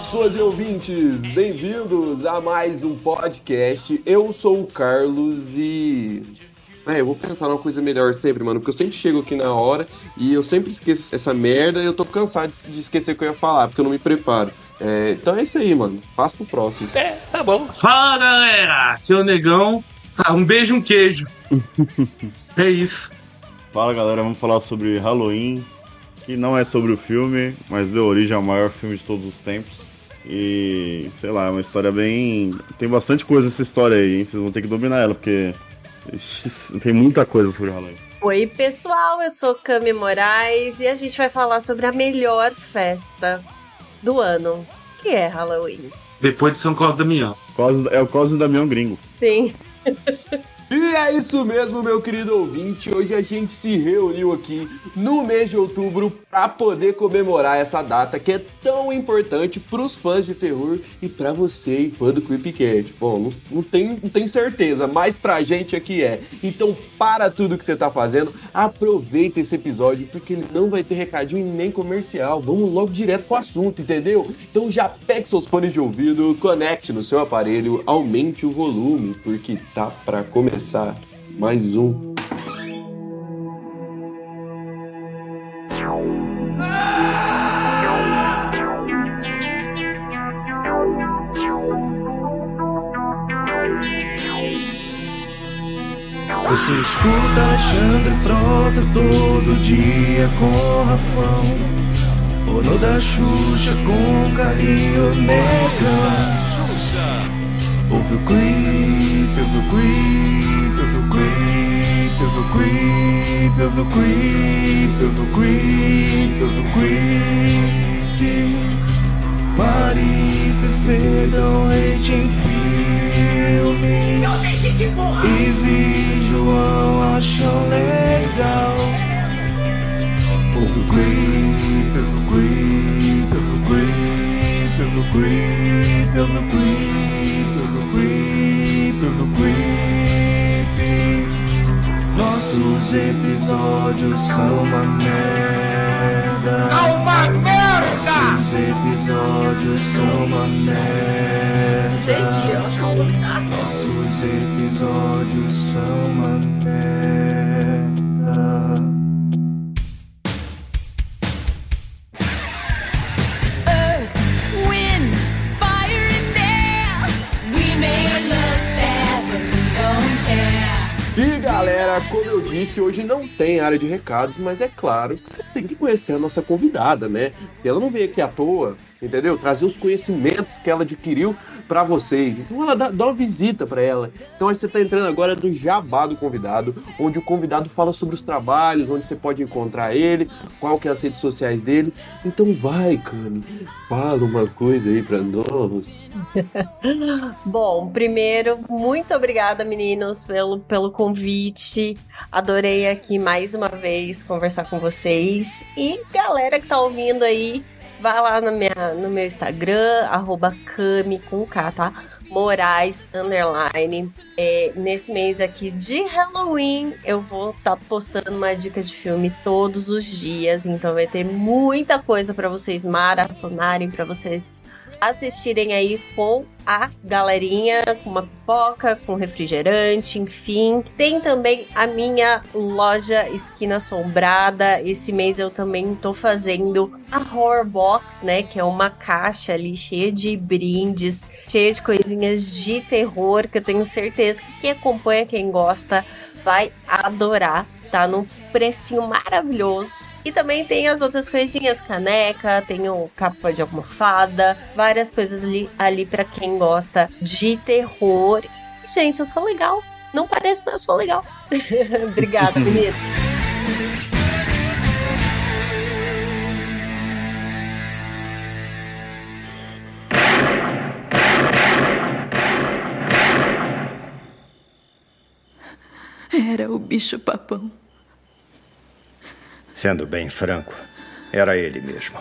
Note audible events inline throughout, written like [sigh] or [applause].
Olá, pessoas e ouvintes! Bem-vindos a mais um podcast. Eu sou o Carlos e. É, eu vou pensar numa coisa melhor sempre, mano, porque eu sempre chego aqui na hora e eu sempre esqueço essa merda e eu tô cansado de esquecer o que eu ia falar, porque eu não me preparo. É, então é isso aí, mano. Passa pro próximo. É, tá bom. Fala, galera! Aqui é o Negão. Ah, um beijo e um queijo. [laughs] é isso. Fala, galera. Vamos falar sobre Halloween, que não é sobre o filme, mas deu origem ao maior filme de todos os tempos. E, sei lá, é uma história bem. Tem bastante coisa essa história aí, hein? Vocês vão ter que dominar ela, porque tem muita coisa sobre Halloween. Oi, pessoal, eu sou Cami Moraes e a gente vai falar sobre a melhor festa do ano, que é Halloween. Depois de São Cosme Damião. É o Cosme Damião gringo. Sim. [laughs] E é isso mesmo, meu querido ouvinte. Hoje a gente se reuniu aqui no mês de outubro para poder comemorar essa data que é tão importante para os fãs de terror e para você, fã do Creepy Cat. Bom, não, não, tem, não tenho certeza, mas pra gente aqui é. Então, para tudo que você tá fazendo, aproveita esse episódio porque ele não vai ter recadinho nem comercial. Vamos logo direto pro assunto, entendeu? Então já pegue seus fones de ouvido, conecte no seu aparelho, aumente o volume porque tá para começar começar. Mais um. Você escuta Alexandre Frota todo dia com Rafão. Ono da Xuxa com Carinho Negão Ouve o creep, ouve o creep, ouve o creep, ouve o creep, ouve o creep, ouve o creep, ouve o creep. Mari Fefe dão hate em filme. E vi João acham legal. Ouve o creep, ouve o creep, ouve o creep, ouve o creep, ouve o creep creep, creep. Nossos episódios são uma merda. É uma merda! Nossos episódios são uma merda. Nossos episódios são uma merda. Galera, como eu disse, hoje não tem área de recados, mas é claro que você tem que conhecer a nossa convidada, né? E ela não veio aqui à toa, entendeu? Trazer os conhecimentos que ela adquiriu para vocês. Então ela dá, dá uma visita para ela. Então aí você tá entrando agora no Jabá do convidado, onde o convidado fala sobre os trabalhos, onde você pode encontrar ele, qual que é as redes sociais dele. Então vai, Cami, fala uma coisa aí para nós. [laughs] Bom, primeiro, muito obrigada, meninos, pelo, pelo convite. Adorei aqui mais uma vez conversar com vocês. E galera que tá ouvindo aí, vai lá no, minha, no meu Instagram, arroba com K, tá? Moraes Underline. É, nesse mês aqui de Halloween, eu vou estar tá postando uma dica de filme todos os dias. Então vai ter muita coisa para vocês maratonarem, para vocês assistirem aí com a galerinha, com uma pipoca, com refrigerante, enfim. Tem também a minha loja Esquina Assombrada. Esse mês eu também tô fazendo a Horror Box, né? Que é uma caixa ali cheia de brindes, cheia de coisinhas de terror, que eu tenho certeza que quem acompanha, quem gosta, vai adorar tá num precinho maravilhoso. E também tem as outras coisinhas, caneca, tem o capa de almofada, várias coisas ali, ali para quem gosta de terror. Gente, eu sou legal. Não parece, mas eu sou legal. [laughs] Obrigada, [laughs] meninas. Era o bicho papão. Sendo bem franco, era ele mesmo.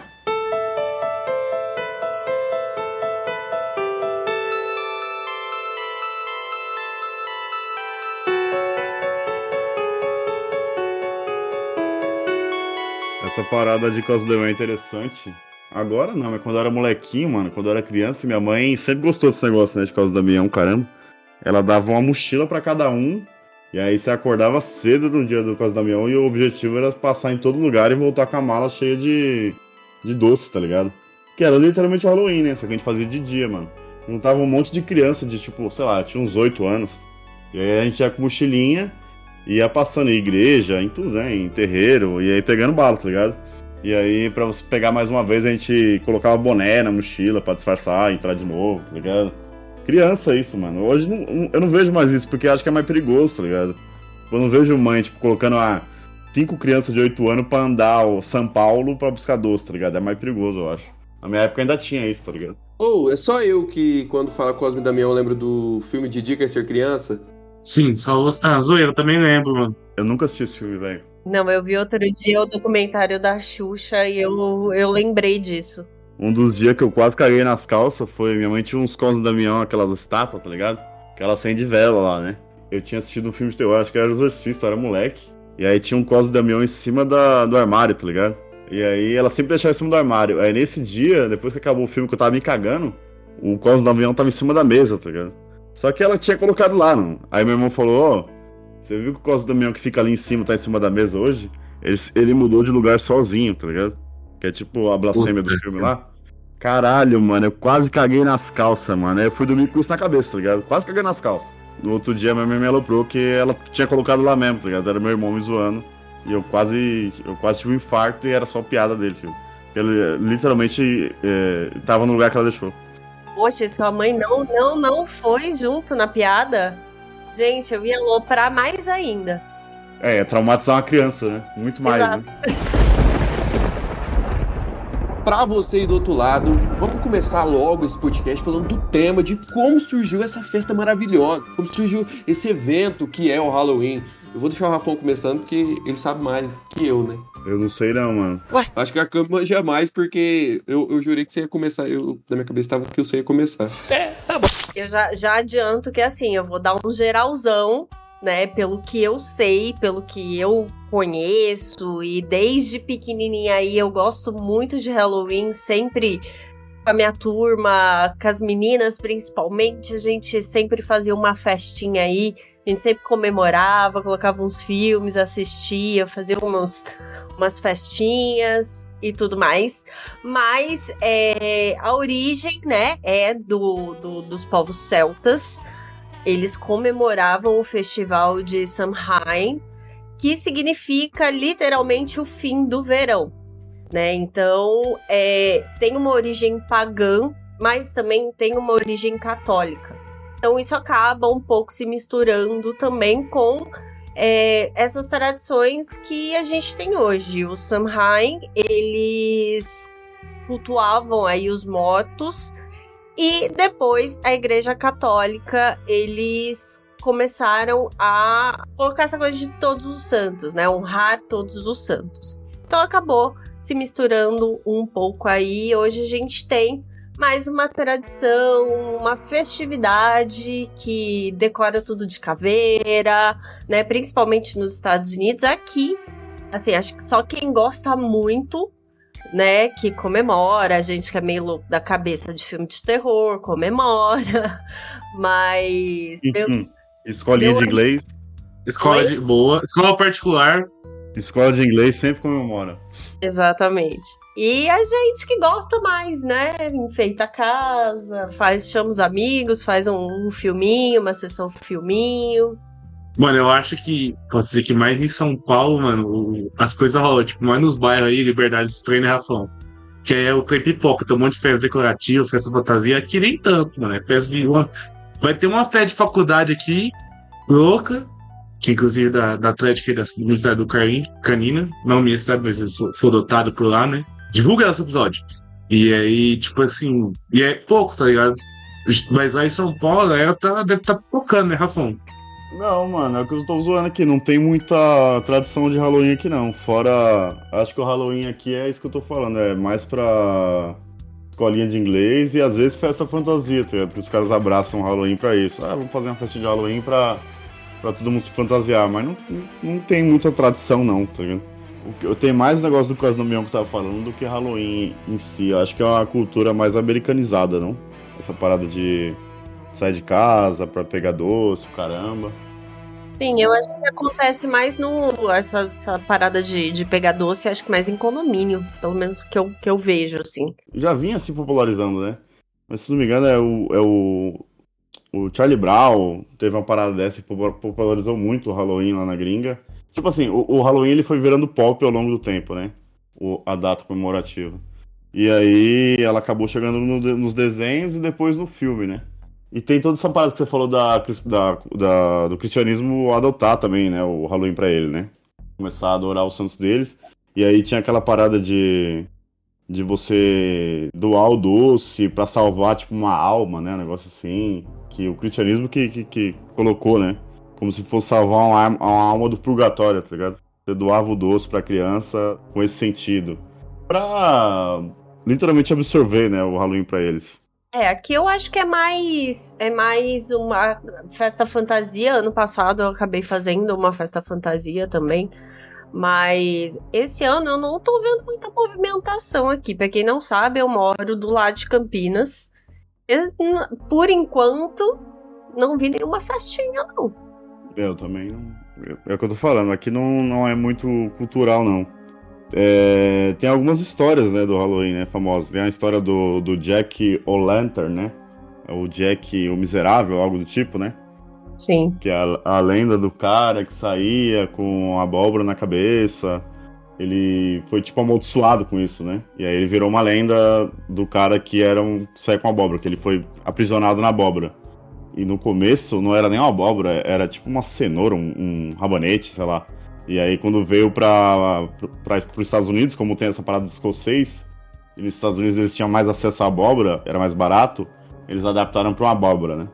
Essa parada de Cosdeu é interessante, Agora não, mas quando eu era molequinho, mano, quando eu era criança, minha mãe sempre gostou desse negócio, né, de causa do Damião, caramba. Ela dava uma mochila pra cada um, e aí você acordava cedo no dia do Causa do Damião, e o objetivo era passar em todo lugar e voltar com a mala cheia de, de doce, tá ligado? Que era literalmente o Halloween, né, só que a gente fazia de dia, mano. Juntava um monte de criança de, tipo, sei lá, tinha uns 8 anos. E aí a gente ia com mochilinha, ia passando em igreja, em tudo, né, em terreiro, e aí pegando bala, tá ligado? E aí, pra você pegar mais uma vez, a gente colocava boné na mochila pra disfarçar, entrar de novo, tá ligado? Criança isso, mano. Hoje não- eu não vejo mais isso, porque acho que é mais perigoso, tá ligado? Eu não vejo mãe, tipo, colocando ah, cinco crianças de 8 anos pra andar o São Paulo pra buscar doce, tá ligado? É mais perigoso, eu acho. Na minha época ainda tinha isso, tá ligado? Ou é só eu que, quando fala Cosme Damião, lembro do filme de Dica é Ser Criança? Sim, só. Ah, zoeira, também lembro, mano. Eu nunca assisti esse filme, velho. Não, eu vi outro dia o documentário da Xuxa e eu, eu lembrei disso. Um dos dias que eu quase caguei nas calças foi. Minha mãe tinha uns cosmos da Damião, aquelas estátuas, tá ligado? Que ela acende vela lá, né? Eu tinha assistido um filme de terror, acho que era Exorcista, era moleque. E aí tinha um cosmo da Damião em cima da, do armário, tá ligado? E aí ela sempre deixava em cima do armário. Aí nesse dia, depois que acabou o filme que eu tava me cagando, o cosmo do avião tava em cima da mesa, tá ligado? Só que ela tinha colocado lá, não. Aí meu irmão falou, ó, você viu que o do avião que fica ali em cima tá em cima da mesa hoje? Ele, ele mudou de lugar sozinho, tá ligado? Que é tipo a blasfêmia do filme lá. Caralho, mano, eu quase caguei nas calças, mano. Eu fui dormir com isso na cabeça, tá ligado? Quase caguei nas calças. No outro dia, minha mãe me aloprou que ela tinha colocado lá mesmo, tá ligado? Era meu irmão me zoando. E eu quase, eu quase tive um infarto e era só piada dele, filho. Ele literalmente é, tava no lugar que ela deixou. Poxa, e sua mãe não, não, não foi junto na piada? Gente, eu ia aloprar mais ainda. É, é traumatizar uma criança, né? Muito mais, Exato. né? [laughs] Pra você aí do outro lado, vamos começar logo esse podcast falando do tema de como surgiu essa festa maravilhosa, como surgiu esse evento que é o Halloween. Eu vou deixar o Rafão começando porque ele sabe mais que eu, né? Eu não sei não, mano. Acho que a cama jamais, porque eu, eu jurei que você ia começar. Eu, na minha cabeça tava que você ia começar. Eu já, já adianto que assim, eu vou dar um geralzão, né? Pelo que eu sei, pelo que eu conheço, e desde pequenininha aí eu gosto muito de Halloween, sempre com a minha turma, com as meninas principalmente, a gente sempre fazia uma festinha aí. A gente sempre comemorava, colocava uns filmes, assistia, fazia umas, umas festinhas e tudo mais. Mas é, a origem, né, é do, do- dos povos celtas. Eles comemoravam o festival de Samhain, que significa literalmente o fim do verão. Né? Então, é, tem uma origem pagã, mas também tem uma origem católica. Então, isso acaba um pouco se misturando também com é, essas tradições que a gente tem hoje. O Samhain, eles cultuavam aí os mortos e depois a Igreja Católica, eles começaram a colocar essa coisa de todos os santos, né? Honrar todos os santos. Então acabou se misturando um pouco aí. Hoje a gente tem mais uma tradição, uma festividade que decora tudo de caveira, né? Principalmente nos Estados Unidos. Aqui, assim, acho que só quem gosta muito, né, que comemora, a gente que é meio louco da cabeça de filme de terror, comemora. [laughs] Mas eu, Hum, Escolinha de eu- inglês. Escola Oi? de boa. Escola particular. Escola de inglês sempre comemora. Exatamente. E a gente que gosta mais, né? Enfeita a casa, faz, chama os amigos, faz um, um filminho, uma sessão filminho. Mano, eu acho que. Posso dizer que mais em São Paulo, mano, as coisas rolam. Tipo, mais nos bairros aí, Liberdade Estranha e Rafão. Que é o trem pipoca, tem um monte de festa decorativa, festa fantasia. Aqui nem tanto, mano. É festa de uma... Vai ter uma festa de faculdade aqui, louca, que inclusive da, da Atlética e da Universidade do Carim, Canina. Não universidade, mas eu sou, sou dotado por lá, né? Divulga esse episódio. E aí, tipo assim, e é pouco, tá ligado? Mas lá em São Paulo, a galera tá, deve tá pipocando, né, Rafão? Não, mano, é o que eu estou zoando aqui. Não tem muita tradição de Halloween aqui, não. Fora. Acho que o Halloween aqui é isso que eu tô falando. É mais pra escolinha de inglês e às vezes festa fantasia, tá ligado? Que os caras abraçam o Halloween pra isso. Ah, vamos fazer uma festa de Halloween pra, pra todo mundo se fantasiar. Mas não, não, tem muita tradição, não, tá ligado? Eu tenho mais negócio do Caso do Mion que eu tava falando do que Halloween em si. Eu acho que é uma cultura mais americanizada, não? Essa parada de sair de casa pra pegar doce, caramba. Sim, eu acho que acontece mais no. Essa, essa parada de, de pegar doce, acho que mais em condomínio. Pelo menos que eu, que eu vejo, assim. Já vinha se popularizando, né? Mas se não me engano, é o, é o, o Charlie Brown teve uma parada dessa e popu- popularizou muito o Halloween lá na gringa. Tipo assim, o, o Halloween ele foi virando pop ao longo do tempo, né? O, a data comemorativa. E aí ela acabou chegando no nos desenhos e depois no filme, né? E tem toda essa parada que você falou da, da, da- do cristianismo adotar também, né? O Halloween pra ele, né? Começar a adorar os santos deles. E aí tinha aquela parada de de você doar o doce pra salvar, tipo, uma alma, né? Um negócio assim. Que o cristianismo que, que, que colocou, né? Como se fosse salvar uma, alma- uma alma do purgatório, tá ligado? Você doava o doce pra criança com esse sentido. Pra literalmente absorver, né? O Halloween pra eles. É, aqui eu acho que é mais é mais uma festa fantasia. Ano passado eu acabei fazendo uma festa fantasia também. Mas esse ano eu não tô vendo muita movimentação aqui. Pra quem não sabe, eu moro do lado de Campinas. Eu, por enquanto, não vi nenhuma festinha, não. Eu também não. É o que eu tô falando, aqui não, não é muito cultural, não. É, tem algumas histórias, né, do Halloween, né, famosas. Tem a história do, do Jack O'Lantern, né? O Jack o Miserável, algo do tipo, né? Sim. Que é a, a lenda do cara que saía com a abóbora na cabeça. Ele foi, tipo, amaldiçoado com isso, né? E aí ele virou uma lenda do cara que era um saia com abóbora, que ele foi aprisionado na abóbora. E no começo não era nem uma abóbora, era tipo uma cenoura, um, um rabanete, sei lá. E aí quando veio para os Estados Unidos, como tem essa parada do escocês, e nos Estados Unidos eles tinham mais acesso à abóbora, era mais barato, eles adaptaram para uma abóbora, né?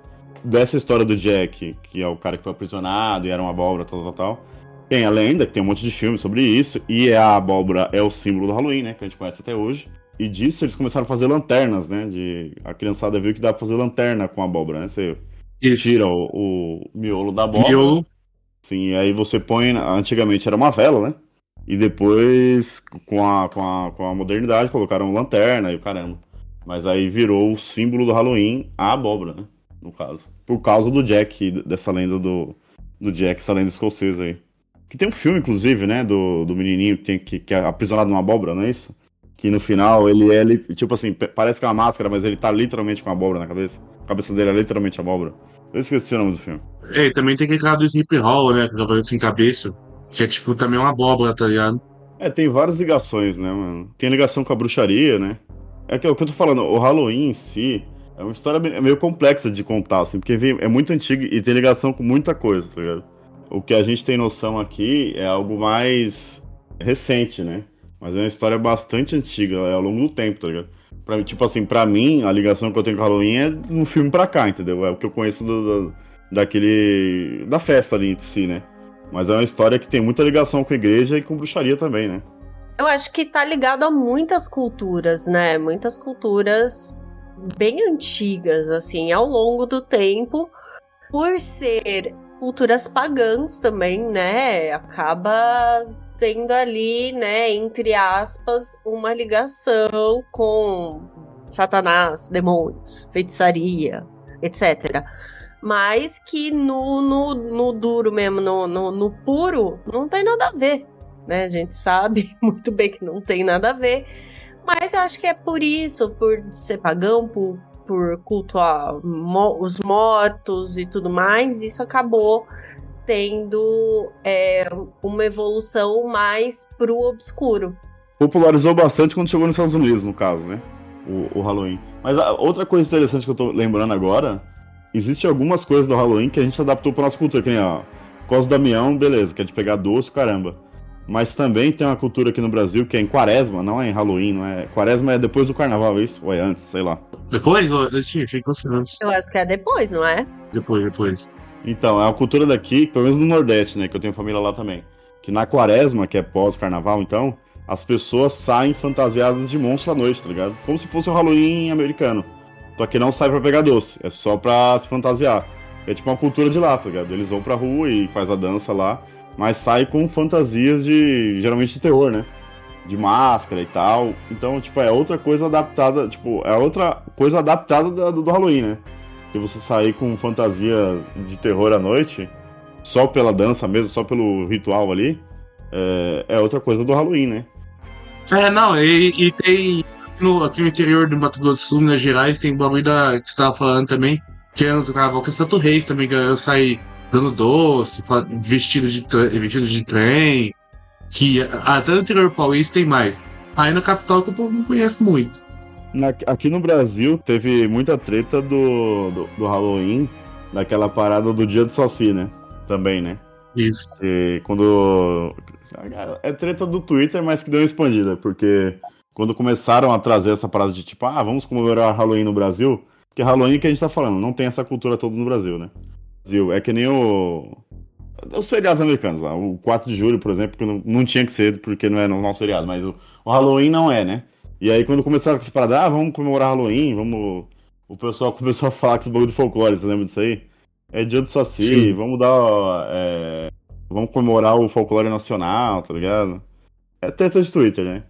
Dessa história do Jack, que é o cara que foi aprisionado e era uma abóbora, tal, tal, tal. Tem a lenda, que tem um monte de filmes sobre isso, e é a abóbora é o símbolo do Halloween, né? Que a gente conhece até hoje. E disso eles começaram a fazer lanternas, né? De... A criançada viu que dá pra fazer lanterna com abóbora, né? Você Isso. tira o, o miolo da abóbora. Miolo. Sim, aí você põe. Antigamente era uma vela, né? E depois, com a, com a, com a modernidade, colocaram lanterna e o caramba. Mas aí virou o símbolo do Halloween a abóbora, né? No caso. Por causa do Jack, dessa lenda do, do Jack, essa lenda escocesa aí. Que tem um filme, inclusive, né? Do, do menininho que, tem, que, que é aprisionado numa abóbora, não é isso? Que no final ele é, li- tipo assim, parece que é uma máscara, mas ele tá literalmente com a abóbora na cabeça. A cabeça dele é literalmente abóbora. Eu esqueci o nome do filme. É, e também tem aquele cara do Sleep Hall, né? Que é sem cabeça. Que é tipo também uma abóbora, tá ligado? É, tem várias ligações, né, mano? Tem ligação com a bruxaria, né? É é o que eu tô falando, o Halloween em si é uma história me- meio complexa de contar, assim, porque é muito antigo e tem ligação com muita coisa, tá ligado? O que a gente tem noção aqui é algo mais recente, né? Mas é uma história bastante antiga, é ao longo do tempo, tá ligado? Pra, tipo assim, pra mim, a ligação que eu tenho com Halloween é no filme pra cá, entendeu? É o que eu conheço do, do- daquele. da festa ali em si, né? Mas é uma história que tem muita ligação com a igreja e com bruxaria também, né? Eu acho que tá ligado a muitas culturas, né? Muitas culturas bem antigas, assim, ao longo do tempo, por ser culturas pagãs também, né? Acaba tendo ali, né, entre aspas, uma ligação com Satanás, demônios, feitiçaria, etc. Mas que no, no, no duro mesmo, no, no, no puro, não tem nada a ver né? A gente sabe [laughs] muito bem que não tem nada a ver. Mas eu acho que é por isso, por ser pagão, por, por cultuar mo- os mortos e tudo mais, isso acabou tendo é, uma evolução mais pro obscuro. Popularizou bastante quando chegou nos Estados Unidos, no caso, né? O, o Halloween. Mas a, outra coisa interessante que eu tô lembrando agora, existe algumas coisas do Halloween que a gente adaptou pra nossa cultura, que nem Cosa do Damião, beleza, que é de pegar doce, caramba. Mas também tem uma cultura aqui no Brasil que é em quaresma, não é em Halloween, não é. Quaresma é depois do carnaval, é isso? Ou é antes, sei lá. Depois? Eu eu achei achei que fosse antes. Eu acho que é depois, não é? Depois, depois. Então, é uma cultura daqui, pelo menos no Nordeste, né? Que eu tenho família lá também. Que na quaresma, que é pós-carnaval, então, as pessoas saem fantasiadas de monstro à noite, tá ligado? Como se fosse o Halloween americano. Só que não sai pra pegar doce, é só pra se fantasiar. É tipo uma cultura de lá, tá ligado? Eles vão pra rua e faz a dança lá. mas sai com fantasias de. geralmente de terror, né? De máscara e tal. Então, tipo, é outra coisa adaptada. Tipo, é outra coisa adaptada do, do Halloween, né? Que você sair com fantasia de terror à noite, só pela dança mesmo, só pelo ritual ali, é, é outra coisa do Halloween, né? É, não, e, e tem. No, aqui no interior do Mato Grosso do Sul, Minas Gerais, tem o bagulho da, que você tava falando também, que é no carnaval, que é Santo Reis também, que eu saí dando doce, vestido de, vestido de trem, que até no interior paulista tem mais. Aí na capital que o povo não conhece muito. Aqui no Brasil teve muita treta do, do, do Halloween, daquela parada do dia do Saci, né? Também, né? Isso. E quando. É treta do Twitter, mas que deu uma expandida, porque quando começaram a trazer essa parada de tipo, ah, vamos comemorar Halloween no Brasil, porque Halloween que a gente tá falando, não tem essa cultura toda no Brasil, né? Brasil, é que nem o. Os feriados americanos lá, o 4 de julho, por exemplo, que não, não tinha que ser, porque não é no nosso feriado, mas o, o Halloween não é, né? E aí quando começaram com essa parada, ah, vamos comemorar Halloween, vamos. O pessoal [laughs] começou a falar com esse bagulho de folclore, você lembra disso aí? É dia do Saci, Sim. vamos dar. é, vamos comemorar o folclore nacional, tá ligado? É treta de Twitter, né?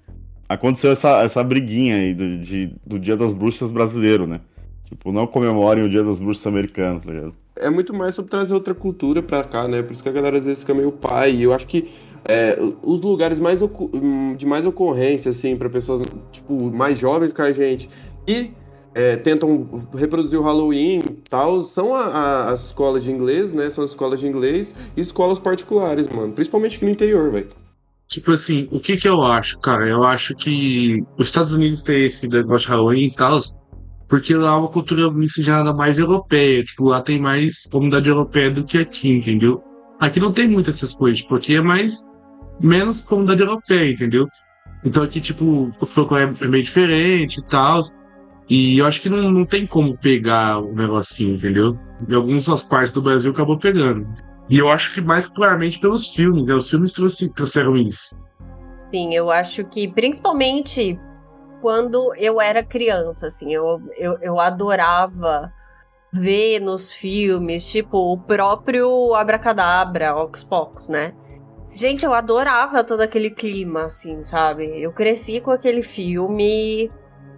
Aconteceu essa, essa briguinha aí do, de- do Dia das Bruxas brasileiro, né? Tipo, não comemorem o Dia das Bruxas americano, tá ligado? É muito mais sobre trazer outra cultura pra cá, né? Por isso que a galera às vezes fica meio pai. E eu acho que é, os lugares mais hum, de mais ocorrência, assim, pra pessoas, tipo, mais jovens que a gente, e é, tentam reproduzir o Halloween tal, são a- a- as escolas de inglês, né? São as escolas de inglês e escolas particulares, mano. Principalmente aqui no interior, velho. Tipo assim, o que que eu acho, cara? Eu acho que os Estados Unidos têm esse negócio de Halloween e tal, porque lá é uma cultura miscigenada mais europeia. Tipo, lá tem mais comunidade europeia do que aqui, entendeu? Aqui não tem muitas essas coisas, tipo, aqui é mais menos comunidade europeia, entendeu? Então aqui, tipo, o folclore é meio diferente e tal. E eu acho que não, não tem como pegar o negocinho, entendeu? Em algumas partes do Brasil acabou pegando. E eu acho que mais claramente pelos filmes, né? Os filmes trouxe, trouxeram isso. Sim, eu acho que principalmente quando eu era criança, assim, eu, eu, eu adorava ver nos filmes, tipo, o próprio Abracadabra, Ox Pocos, né? Gente, eu adorava todo aquele clima, assim, sabe? Eu cresci com aquele filme.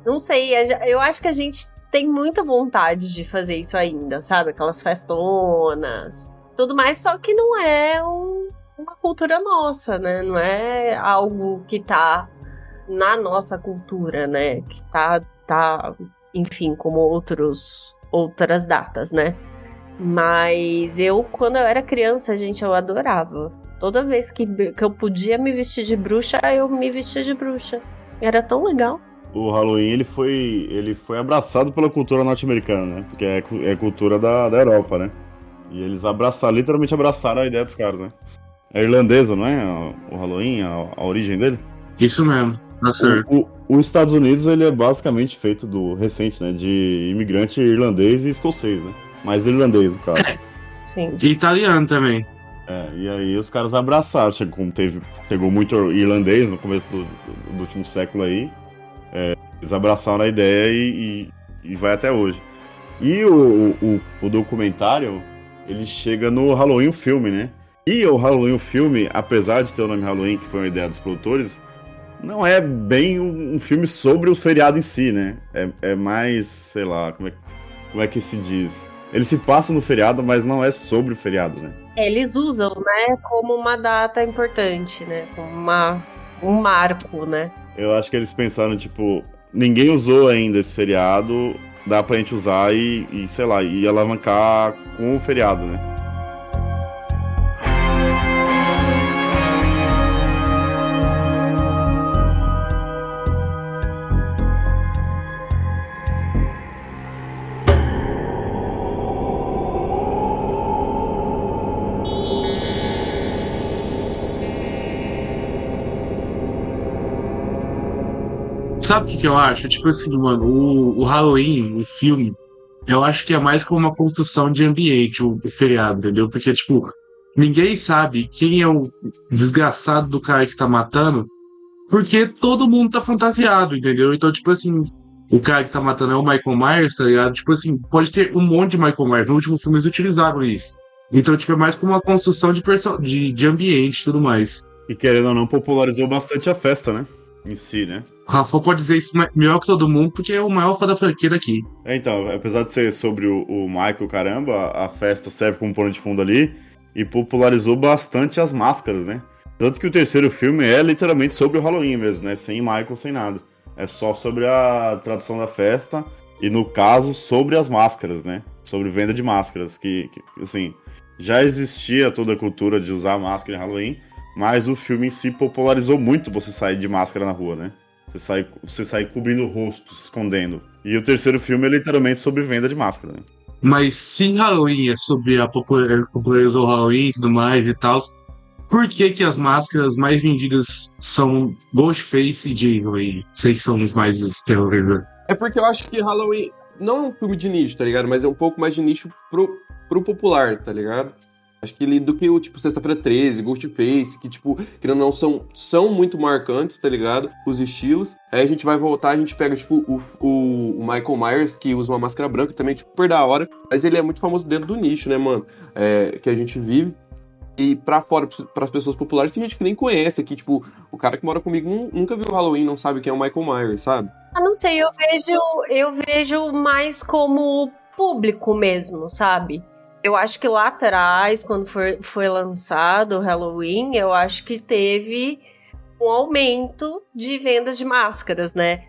Não sei, eu acho que a gente tem muita vontade de fazer isso ainda, sabe? Aquelas festonas, tudo mais, só que não é um- uma cultura nossa, né? Não é algo que tá na nossa cultura, né? Que tá, tá enfim, como outros, outras datas, né? Mas eu, quando eu era criança, gente, eu adorava. Toda vez que, que eu podia me vestir de bruxa, eu me vestia de bruxa. Era tão legal. O Halloween ele foi, ele foi abraçado pela cultura norte-americana, né? Porque é, é cultura da, da Europa, né? E eles abraçaram, literalmente abraçaram a ideia dos caras, né? É irlandesa, não é? O Halloween, a, a origem dele? Isso mesmo, tá certo. O, o- os Estados Unidos ele é basicamente feito do recente, né? De imigrante irlandês e escocês, né? Mas irlandês, no caso. [laughs] Sim. E italiano também. É, e aí os caras abraçaram, chegou, como teve, chegou muito irlandês no começo do, do- do último século aí, é, eles abraçaram a ideia e, e- e vai até hoje. E o, o, o documentário, ele chega no Halloween o filme, né? E o Halloween o filme, apesar de ter o nome Halloween, que foi uma ideia dos produtores, não é bem um, um filme sobre o feriado em si, né? É, é mais, sei lá, como é, como é que se diz? Ele se passa no feriado, mas não é sobre o feriado, né? Eles usam, né, como uma data importante, né? Como uma, um marco, né? Eu acho que eles pensaram, tipo, ninguém usou ainda esse feriado, dá pra gente usar e, e, sei lá, e alavancar com o feriado, né? Sabe o que, que eu acho? Tipo assim, mano, o, o Halloween, o filme, eu acho que é mais como uma construção de ambiente, o, o feriado, entendeu? Porque, tipo, ninguém sabe quem é o desgraçado do cara que tá matando, porque todo mundo tá fantasiado, entendeu? Então, tipo assim, o cara que tá matando é o Michael Myers, tá ligado? Tipo assim, pode ter um monte de Michael Myers. No último filme eles utilizaram isso. Então, tipo, é mais como uma construção de, de, de ambiente e tudo mais. E querendo ou não, popularizou bastante a festa, né? Em si, né? O Rafa pode dizer isso melhor que todo mundo, porque é o maior fã da franquia daqui. É, então, apesar de ser sobre o, o Michael, caramba, a festa serve como pano de fundo ali e popularizou bastante as máscaras, né? Tanto que o terceiro filme é literalmente sobre o Halloween mesmo, né? Sem Michael, sem nada. É só sobre a tradução da festa e, no caso, sobre as máscaras, né? Sobre venda de máscaras, que, que assim, já existia toda a cultura de usar máscara em Halloween, mas o filme em si popularizou muito você sair de máscara na rua, né? Você sai, você sai cobrindo o rosto, se escondendo. E o terceiro filme é literalmente sobre venda de máscara, né? Mas se Halloween é sobre a popularizou o Halloween e tudo mais e tal, por que que as máscaras mais vendidas são Ghostface e Jason aí? Sei que são os mais terrorizadores. É porque eu acho que Halloween não é um filme de nicho, tá ligado? Mas é um pouco mais de nicho pro, pro popular, tá ligado? Acho que ele do que o tipo Sexta-feira 13, Ghostface, que tipo, que não são, são muito marcantes, tá ligado? Os estilos. Aí a gente vai voltar, a gente pega tipo o, o, o Michael Myers, que usa uma máscara branca também, tipo, super da hora. Mas ele é muito famoso dentro do nicho, né, mano? É, que a gente vive. E pra fora, pras pessoas populares, tem gente que nem conhece aqui, tipo, o cara que mora comigo nunca viu Halloween, não sabe quem é o Michael Myers, sabe? Ah, não sei, eu vejo, eu vejo mais como público mesmo, sabe? Eu acho que lá atrás, quando foi, foi lançado o Halloween, eu acho que teve um aumento de vendas de máscaras, né?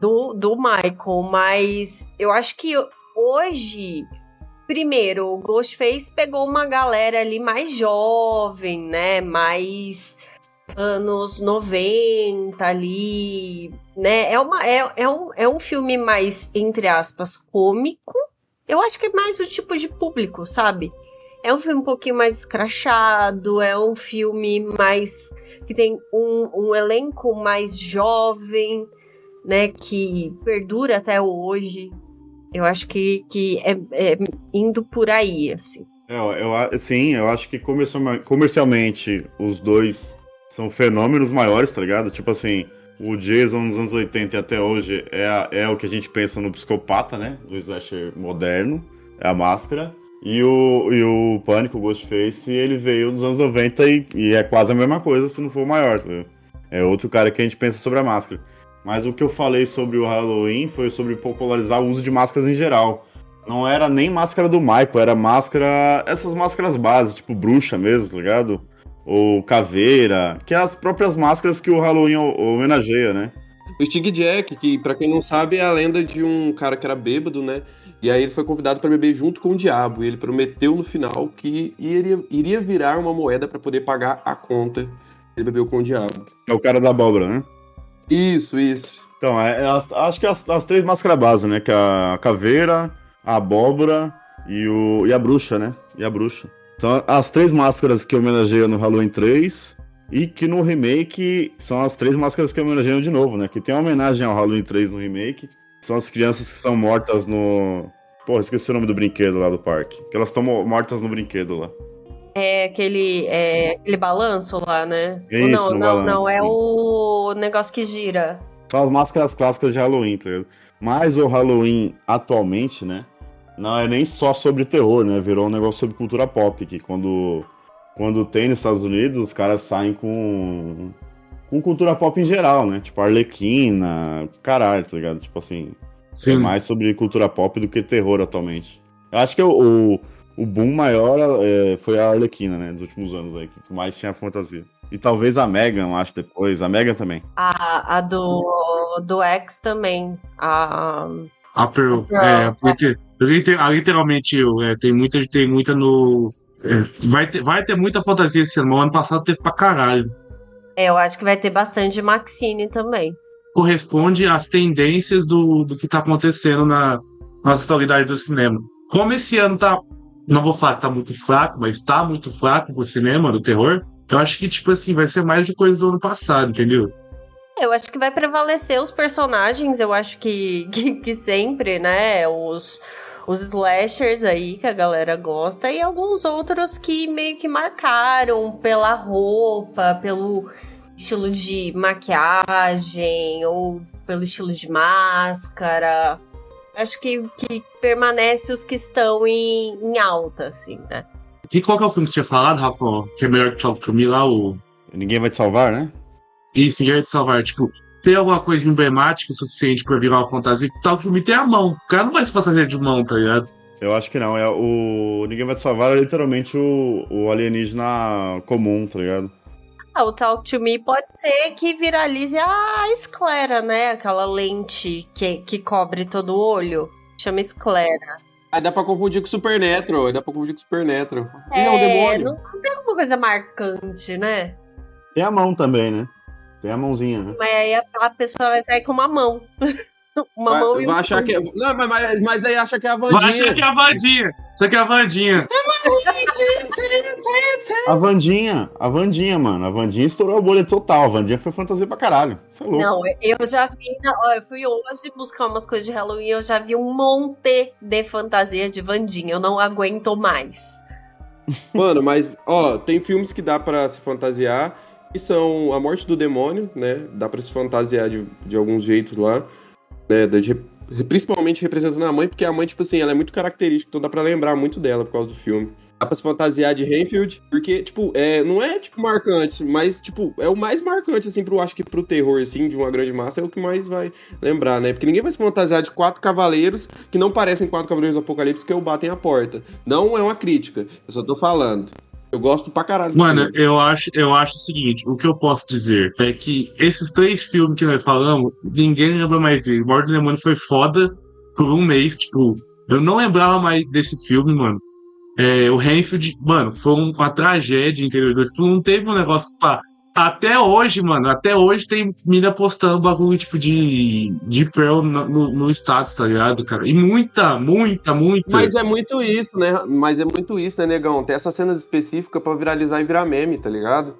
Do, do Michael, mas eu acho que hoje, primeiro, o Ghostface pegou uma galera ali mais jovem, né? Mais anos 90 ali, né? É, uma, é, é, um, é um filme mais, entre aspas, cômico, eu acho que é mais o tipo de público, sabe? É um filme um pouquinho mais escrachado, é um filme mais. que tem um, um elenco mais jovem, né? Que perdura até hoje. Eu acho que, que é, é indo por aí, assim. É, eu, sim, eu acho que comercialmente os dois são fenômenos maiores, tá ligado? Tipo assim, o Jason nos anos 80 e até hoje é, é o que a gente pensa no psicopata, né? Do slasher moderno, é a máscara. E o, e o Pânico, o Ghostface, ele veio nos anos 90 e, e é quase a mesma coisa, se não for maior. Tá? É outro cara que a gente pensa sobre a máscara. Mas o que eu falei sobre o Halloween foi sobre popularizar o uso de máscaras em geral. Não era nem máscara do Michael, era máscara. Essas máscaras básicas, tipo bruxa mesmo, tá ligado? Ou caveira, que é as próprias máscaras que o Halloween homenageia, né? O Stig Jack, que para quem não sabe é a lenda de um cara que era bêbado, né? E aí ele foi convidado para beber junto com o diabo. E ele prometeu no final que iria, iria virar uma moeda para poder pagar a conta. Ele bebeu com o diabo. É o cara da abóbora, né? Isso, isso. Então, é, é as, acho que as, as três máscaras básicas, né? Que é a caveira, a abóbora e, o, e a bruxa, né? E a bruxa. São as três máscaras que homenageiam no Halloween 3. E que no remake são as três máscaras que homenageiam de novo, né? Que tem uma homenagem ao Halloween 3 no remake. São as crianças que são mortas no. Porra, esqueci o nome do brinquedo lá do parque. Que elas estão mortas no brinquedo lá. É aquele, é aquele balanço lá, né? Isso, não, não, balanço, não, é sim. o negócio que gira. São as máscaras clássicas de Halloween, tá ligado? Mas o Halloween atualmente, né? Não é nem só sobre terror, né? Virou um negócio sobre cultura pop, que quando, quando tem nos Estados Unidos, os caras saem com, com cultura pop em geral, né? Tipo Arlequina, caralho, tá ligado? Tipo assim, Sim. é mais sobre cultura pop do que terror atualmente. Eu acho que o, o, o boom maior é, foi a Arlequina, né? Dos últimos anos aí, que mais tinha fantasia. E talvez a Megan, eu acho, depois. A Megan também. A, a do, do X também. A, A Pearl. Pearl, É, porque liter- ah, literalmente é, tem muita, tem muita no. é, vai, ter, vai ter muita fantasia esse ano. mas o ano passado teve pra caralho. é, eu acho que vai ter bastante Maxine também. Corresponde às tendências do, do que tá acontecendo na, na atualidade do cinema. Como esse ano tá. Não vou falar que tá muito fraco, mas tá muito fraco pro cinema, do terror. Eu acho que, tipo assim, vai ser mais de coisa do ano passado, entendeu? Eu acho que vai prevalecer os personagens, eu acho que, [laughs] que, que sempre, né? Os, os slashers aí que a galera gosta e alguns outros que meio que marcaram pela roupa, pelo estilo de maquiagem ou pelo estilo de máscara. Acho que, que permanece os que estão em, em alta, assim, né? E qual que é o filme que você tinha falado, Rafa? Que é melhor que Talk to Me lá, o. Ninguém vai te salvar, né? Isso, Ninguém vai te salvar. Tipo, tem alguma coisa emblemática o suficiente pra virar uma fantasia? Talk to Me tem a mão. O cara não vai se fantasiar de mão, tá ligado? Eu acho que não. É o Ninguém vai te salvar é literalmente o, o alienígena comum, tá ligado? Ah, o Talk to Me pode ser que viralize a esclera, né? Aquela lente que, que cobre todo o olho. Chama esclera. Aí dá pra confundir com Supernatural, aí dá pra confundir com Supernatural. Ih, É, é um demônio. Não, não tem alguma coisa marcante, né? Tem a mão também, né? Tem a mãozinha, né? Mas aí a, a pessoa vai sair com uma mão. [laughs] uma Vai, mão e vai um achar que é. Não, mas, mas, aí acha que é a Vandinha. Vai achar que é a Vandinha. Acha que é a Vandinha. [laughs] A Vandinha, a Vandinha, mano. A Vandinha estourou a bolha total. A Vandinha foi fantasia pra caralho. Você é louco. Não, eu já vi. ó, Eu fui hoje buscar umas coisas de Halloween. Eu já vi um monte de fantasia de Vandinha. Eu não aguento mais. Mano, mas, ó, tem filmes que dá pra se fantasiar, que são A Morte do Demônio, né? Dá pra se fantasiar de, de alguns jeitos lá, né? de- principalmente representando a mãe, porque a mãe, tipo assim, ela é muito característica, então dá pra lembrar muito dela por causa do filme. Dá pra se fantasiar de Renfield, porque, tipo, é, não é, tipo, marcante, mas, tipo, é o mais marcante, assim, pro, acho que pro terror, assim, de uma grande massa, é o que mais vai lembrar, né? Porque ninguém vai se fantasiar de quatro cavaleiros que não parecem quatro cavaleiros do apocalipse que eu batem a porta. Não é uma crítica, eu só tô falando. Eu gosto pra caralho. Mano, eu acho, eu acho o seguinte: o que eu posso dizer é que esses três filmes que nós falamos, ninguém lembra mais dele. Morte do Demônio foi foda por um mês, tipo, eu não lembrava mais desse filme, mano. É, o Renfield, mano, foi um- uma tragédia interior do tipo, não teve um negócio pá. Até hoje, mano, até hoje tem mina postando bagulho tipo de, de Pearl no, no, status, tá ligado, cara? E muita, muita, muita. Mas é muito isso, né? Mas é muito isso, né, negão? Tem essas cenas específicas pra viralizar e virar meme, tá ligado?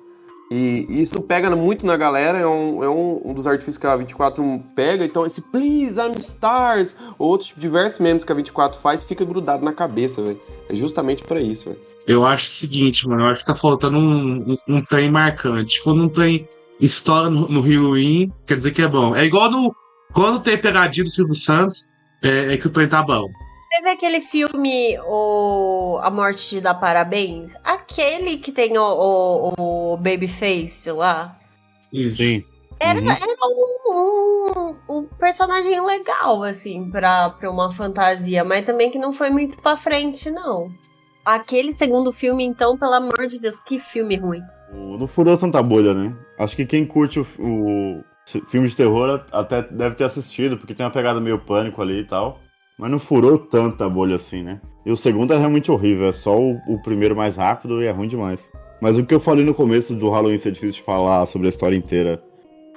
E isso pega muito na galera, é um, é um, um dos artifícios que a 24 pega. Então, esse Please, I'm Stars, ou outros diversos memes que a 24 faz, fica grudado na cabeça, velho. É justamente pra isso, velho. Eu acho o seguinte, mano, eu acho que tá faltando um, um, um trem marcante. Quando um trem estoura no, no Halloween, quer dizer que é bom. É igual no. Quando tem pegadinha do Silvio Santos, é, é que o trem tá bom. Teve aquele filme, o A Morte de Dar Parabéns? Aquele que tem o, o, o Babyface lá. Isso. Sim. Era, Uhum. era um, um, um personagem legal, assim, pra, pra uma fantasia, mas também que não foi muito pra frente, não. Aquele segundo filme, então, pelo amor de Deus, que filme ruim. Não furou tanta bolha, né? Acho que quem curte o, o filme de terror até deve ter assistido, porque tem uma pegada meio pânico ali e tal. Mas não furou tanta bolha assim, né? E o segundo é realmente horrível, é só o, o primeiro mais rápido e é ruim demais. Mas o que eu falei no começo do Halloween ser difícil de falar sobre a história inteira,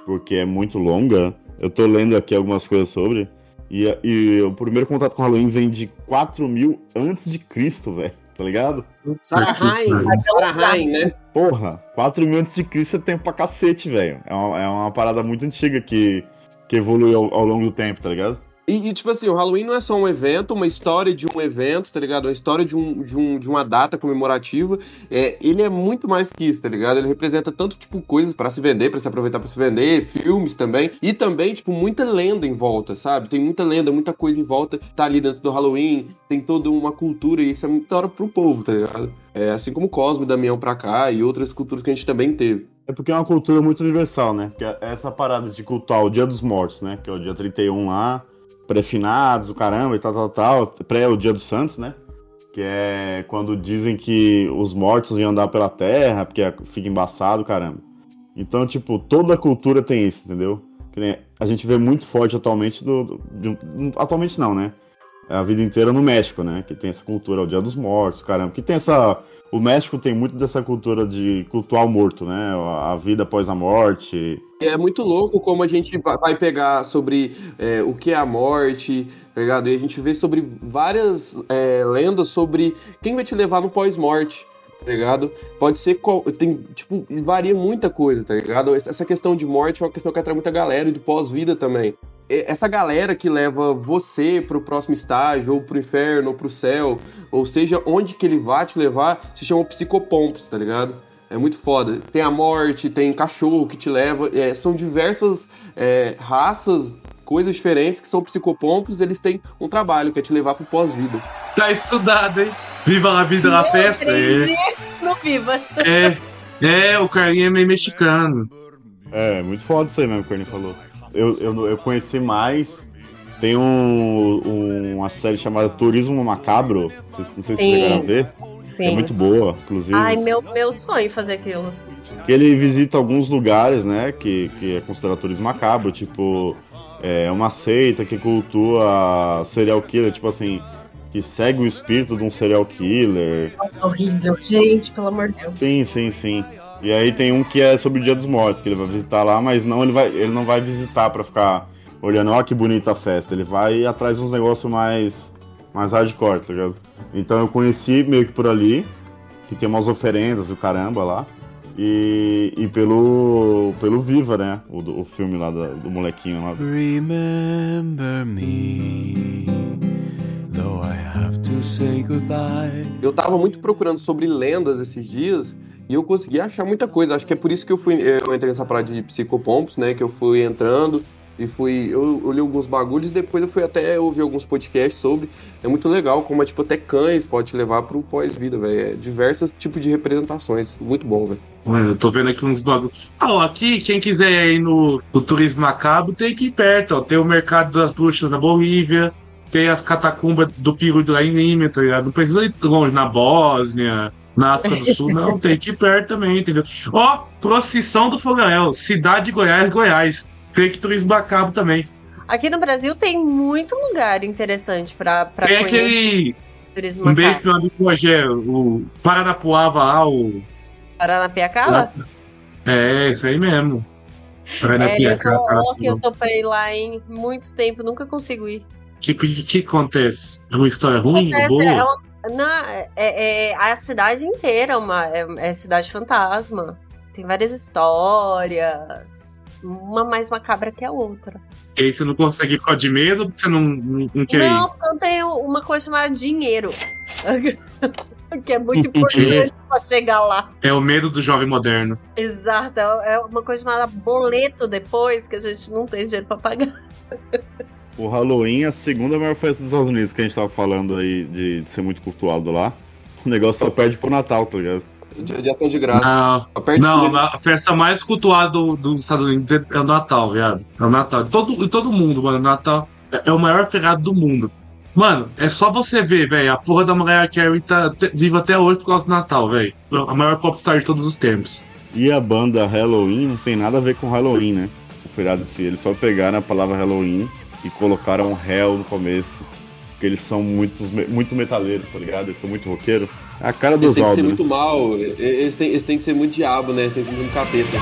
porque é muito longa, eu tô lendo aqui algumas coisas sobre. E, e o primeiro contato com Halloween vem de 4 mil antes de Cristo, velho. Tá ligado? Sarah Hine, Sarah Hine, né? Porra, 4 mil antes de Cristo é tempo pra cacete, velho. É uma, é uma parada muito antiga que, que evoluiu ao, ao longo do tempo, tá ligado? E, e, tipo assim, o Halloween não é só um evento, uma história de um evento, tá ligado? Uma história de, um, de, um, de uma data comemorativa. É, ele é muito mais que isso, tá ligado? Ele representa tanto, tipo, coisas pra se vender, pra se aproveitar pra se vender, filmes também. E também, tipo, muita lenda em volta, sabe? Tem muita lenda, muita coisa em volta. Tá ali dentro do Halloween, tem toda uma cultura e isso é muito da hora pro povo, tá ligado? É, assim como Cosme Damião pra cá e outras culturas que a gente também teve. É porque é uma cultura muito universal, né? Porque é essa parada de cultuar o Dia dos Mortos, né? Que é o dia 31 lá, pré-finados, o caramba e tal, tal, tal. Pré o Dia dos Santos, né? Que é quando dizem que os mortos iam andar pela terra, porque fica embaçado, caramba. Então, tipo, toda a cultura tem isso, entendeu? A gente vê muito forte atualmente do. do- de atualmente não, né? A vida inteira no México, né? Que tem essa cultura, o Dia dos Mortos, caramba. Que tem essa. O México tem muito dessa cultura de cultuar o morto, né? A vida após a morte. É muito louco como a gente va- vai pegar sobre é, o que é a morte, tá ligado? E a gente vê sobre várias é, lendas sobre quem vai te levar no pós-morte, tá ligado? Pode ser. Tem, tipo, varia muita coisa, tá ligado? Essa questão de morte é uma questão que atrai muita galera e do pós-vida também. Essa galera que leva você pro próximo estágio, ou pro inferno, ou pro céu, ou seja, onde que ele vai te levar, se chama psicopompos, tá ligado? É muito foda. Tem a morte, tem cachorro que te leva. é, são diversas é, raças, coisas diferentes que são psicopompos. Eles têm um trabalho que é te levar pro pós-vida. Tá estudado, hein? Viva a vida na festa. É, aprendi no Viva. é, é, o carinha é meio mexicano. É, muito foda isso aí mesmo que o Ernie falou. Eu, eu, eu conheci mais. Tem um, um- uma série chamada Turismo Macabro. Não sei se vocês Sim. chegaram a ver. Sim. É muito boa, inclusive. Ai, meu, meu sonho fazer aquilo. Que ele visita alguns lugares, né? Que, que é considerado turismo macabro, tipo. É uma seita que cultua serial killer, tipo assim. Que segue o espírito de um serial killer. Nossa, horrível. Gente, pelo amor de Deus. Sim, sim, sim. E aí tem um que é sobre o Dia dos Mortos, que ele vai visitar lá, mas não ele, vai, ele não vai visitar pra ficar olhando, ó que bonita a festa. Ele vai atrás de uns negócios mais, mais hardcore, tá ligado? Então eu conheci meio que por ali, que tem umas oferendas o caramba lá. E, e pelo, pelo Viva, né? O, o filme lá do, do molequinho lá. Remember me, though I have to say goodbye. Eu tava muito procurando sobre lendas esses dias e eu consegui achar muita coisa. Acho que é por isso que eu fui. Eu entrei nessa parada de psicopompos, né? Que eu fui entrando e fui. Eu, eu li alguns bagulhos e depois eu fui até ouvir alguns podcasts sobre. É muito legal como, é, tipo, até cães pode te levar pro pós-vida, velho. É diversos tipos de representações. Muito bom, velho. Mano, eu tô vendo aqui uns bagulhos. Ah, ó, aqui, quem quiser ir no, no Turismo Macabro, tem que ir perto, ó. Tem o Mercado das Bruxas na Bolívia, tem as catacumbas do Peru lá em Nímia, tá ligado? Não precisa ir longe, na Bósnia, na África do Sul, não, tem que ir perto também, entendeu? Ó, Procissão do Fogaréu, Cidade de Goiás, Goiás. Tem que Turismo Macabro também. Aqui no Brasil tem muito lugar interessante pra, pra tem conhecer aquele. turismo Um beijo pro meu amigo Rogério, o Paranapuava lá, o. Paranapiacaba? É, isso aí mesmo. É, eu Paranapiacaba. tô, que eu topei lá em muito tempo, nunca consigo ir. Que, que, que acontece? É uma história ruim? Acontece, boa? é uma- não, é, é- a cidade inteira é uma é, é cidade fantasma. Tem várias histórias. Uma mais macabra que a outra. E aí você não consegue causa de medo porque você não, não, não quer ir? Não, porque eu tenho uma coisa chamada dinheiro. [laughs] que é muito importante [laughs] pra chegar lá. É o medo do jovem moderno. Exato. É uma coisa chamada boleto depois, que a gente não tem dinheiro pra pagar. [laughs] O Halloween é a segunda maior festa dos Estados Unidos que a gente tava falando aí de, de ser muito cultuado lá. O negócio só perde pro Natal, tá ligado? De, de ação de graça. Não, não a festa mais cultuada do- dos Estados Unidos é, é o Natal, viado. É o Natal. Todo, e todo mundo, mano. Natal é, é o maior feriado do mundo. Mano, é só você ver, velho. A porra da Mariah Carey tá viva até hoje por causa do Natal, velho. A maior popstar de todos os tempos. E a banda Halloween não tem nada a ver com Halloween, né? O feriado em si. Eles só pegaram a palavra Halloween e colocaram Hell no começo. Porque eles são muito, muito metaleiros, tá ligado? Eles são muito roqueiros. É a cara Eles dos têm que ser álbuns. muito mal, eles têm, eles têm que ser muito diabo, né? Eles têm que ser muito capeta.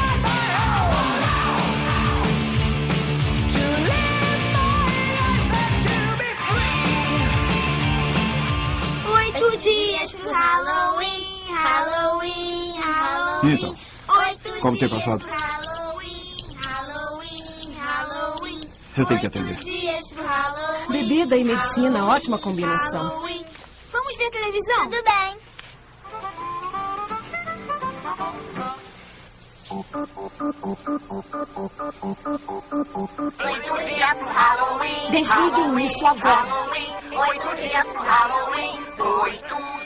Oito dias pro Halloween, Halloween, Halloween. Então, como tem passado? Eu tenho que atender. Dias pro Halloween. Bebida e medicina, ótima combinação. Halloween. Vamos ver televisão? Tudo bem. Oito dias pro Halloween. Desliguem isso agora. Halloween. Oito dias pro Halloween. Oito